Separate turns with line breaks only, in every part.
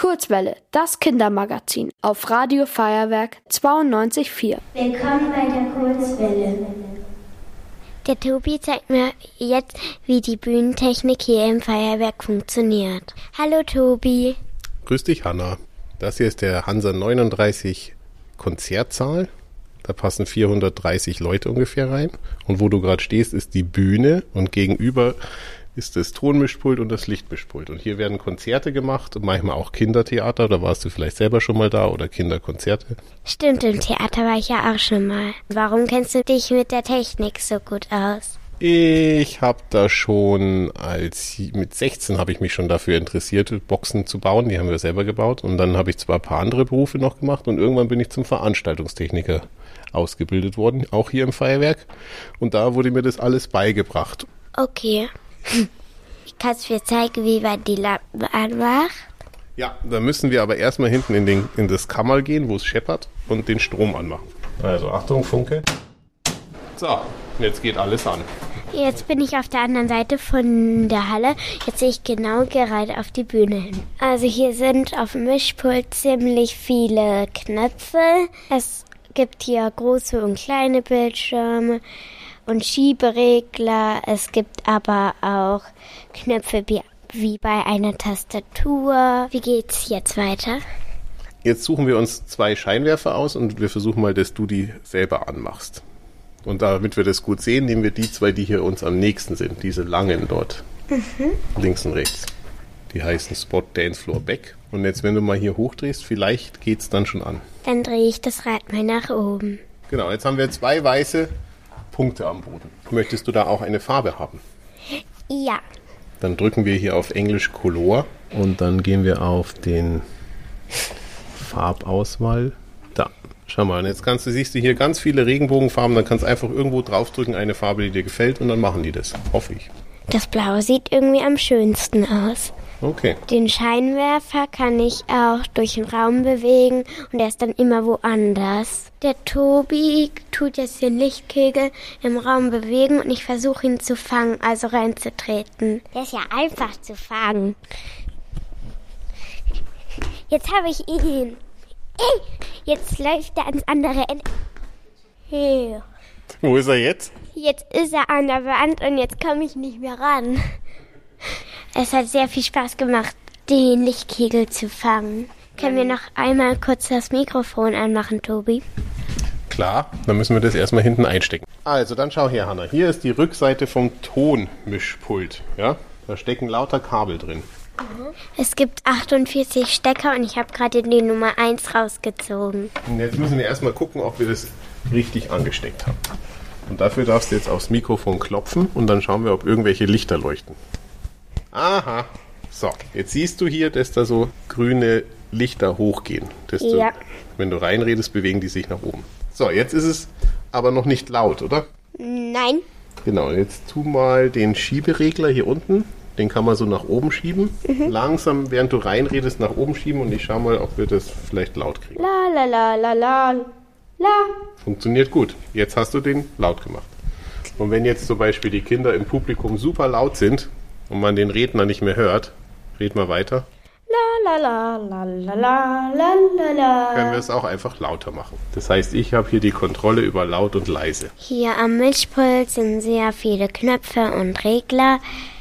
Kurzwelle, das Kindermagazin auf Radio Feuerwerk 92.4.
Willkommen bei der Kurzwelle.
Der Tobi zeigt mir jetzt, wie die Bühnentechnik hier im Feuerwerk funktioniert. Hallo Tobi.
Grüß dich, Hanna. Das hier ist der Hansa 39 Konzertsaal. Da passen 430 Leute ungefähr rein. Und wo du gerade stehst, ist die Bühne und gegenüber ist das Tonmischpult und das Lichtmischpult. Und hier werden Konzerte gemacht, manchmal auch Kindertheater. Da warst du vielleicht selber schon mal da oder Kinderkonzerte.
Stimmt, im Theater war ich ja auch schon mal. Warum kennst du dich mit der Technik so gut aus?
Ich habe da schon als mit 16 habe ich mich schon dafür interessiert, Boxen zu bauen. Die haben wir selber gebaut und dann habe ich zwar ein paar andere Berufe noch gemacht und irgendwann bin ich zum Veranstaltungstechniker ausgebildet worden, auch hier im Feuerwerk. Und da wurde mir das alles beigebracht.
Okay. Ich kann es mir zeigen, wie man die Lampen anmacht.
Ja, da müssen wir aber erstmal hinten in, den, in das Kammer gehen, wo es scheppert und den Strom anmachen. Also Achtung, Funke. So, jetzt geht alles an.
Jetzt bin ich auf der anderen Seite von der Halle. Jetzt sehe ich genau gerade auf die Bühne hin. Also hier sind auf dem Mischpult ziemlich viele Knöpfe. Es gibt hier große und kleine Bildschirme und Schieberegler. Es gibt aber auch Knöpfe wie, wie bei einer Tastatur. Wie geht's jetzt weiter?
Jetzt suchen wir uns zwei Scheinwerfer aus und wir versuchen mal, dass du die selber anmachst. Und damit wir das gut sehen, nehmen wir die zwei, die hier uns am nächsten sind, diese langen dort. Mhm. Links und rechts. Die heißen Spot Dance Floor Back. Und jetzt, wenn du mal hier hochdrehst, vielleicht geht's dann schon an.
Dann drehe ich das Rad mal nach oben.
Genau, jetzt haben wir zwei weiße Punkte am Boden. Möchtest du da auch eine Farbe haben?
Ja.
Dann drücken wir hier auf Englisch Color und dann gehen wir auf den Farbauswahl. Da, schau mal, jetzt kannst du, siehst du hier ganz viele Regenbogenfarben, dann kannst du einfach irgendwo draufdrücken, eine Farbe, die dir gefällt und dann machen die das. Hoffe ich.
Das Blaue sieht irgendwie am schönsten aus.
Okay.
Den Scheinwerfer kann ich auch durch den Raum bewegen und er ist dann immer woanders. Der Tobi tut jetzt den Lichtkegel im Raum bewegen und ich versuche ihn zu fangen, also reinzutreten. Der ist ja einfach zu fangen. Jetzt habe ich ihn. Jetzt läuft er ans andere Ende. Hier.
Wo ist er jetzt?
Jetzt ist er an der Wand und jetzt komme ich nicht mehr ran. Es hat sehr viel Spaß gemacht, den Lichtkegel zu fangen. Können wir noch einmal kurz das Mikrofon anmachen, Tobi?
Klar, dann müssen wir das erstmal hinten einstecken. Also, dann schau her, Hanna. Hier ist die Rückseite vom Tonmischpult. Ja? Da stecken lauter Kabel drin.
Es gibt 48 Stecker und ich habe gerade die Nummer 1 rausgezogen.
Und jetzt müssen wir erstmal gucken, ob wir das richtig angesteckt haben. Und dafür darfst du jetzt aufs Mikrofon klopfen und dann schauen wir, ob irgendwelche Lichter leuchten. Aha. So, jetzt siehst du hier, dass da so grüne Lichter hochgehen. Dass
Ja.
Wenn du reinredest, bewegen die sich nach oben. So, jetzt ist es aber noch nicht laut, oder?
Nein.
Genau, jetzt tu mal den Schieberegler hier unten. Den kann man so nach oben schieben. Langsam, während du reinredest, nach oben schieben und ich schau mal, ob wir das vielleicht laut kriegen.
La la la la la la.
Funktioniert gut. Jetzt hast du den laut gemacht. Und wenn jetzt zum Beispiel die Kinder im Publikum super laut sind und man den Redner nicht mehr hört, red mal weiter,
La la la la la la la la
können wir es auch einfach lauter machen. Das heißt, ich habe hier die Kontrolle über laut und leise.
Hier am Mischpult sind sehr viele Knöpfe und Regler.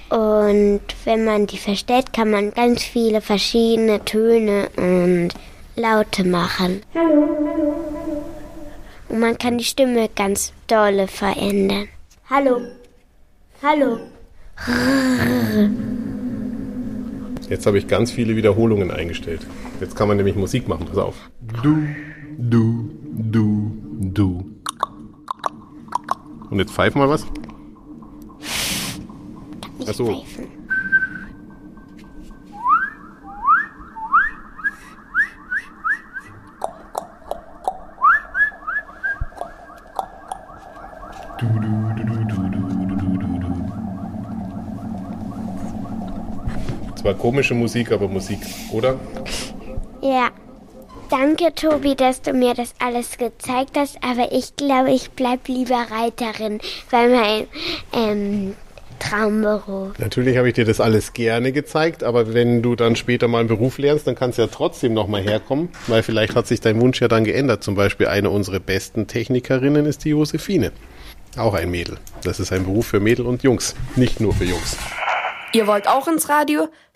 Und wenn man die verstellt, kann man ganz viele verschiedene Töne und Laute machen. Und man kann die Stimme ganz dolle verändern.
Hallo. Hallo.
Jetzt habe ich ganz viele Wiederholungen eingestellt. Jetzt kann man nämlich Musik machen. Pass auf. Du, du, du, du. Und jetzt pfeif mal was. Ach so.
Pfeifen.
Zwar komische Musik, aber Musik, oder?
Ja. Danke, Tobi, dass du mir das alles gezeigt hast, aber ich glaube, ich bleib lieber Reiterin, weil mein, ähm, Traumberuf.
Natürlich habe ich dir das alles gerne gezeigt, aber wenn du dann später mal einen Beruf lernst, dann kannst du ja trotzdem nochmal herkommen, weil vielleicht hat sich dein Wunsch ja dann geändert. Zum Beispiel eine unserer besten Technikerinnen ist die Josephine. Auch ein Mädel. Das ist ein Beruf für Mädel und Jungs, nicht nur für Jungs.
Ihr wollt auch ins Radio?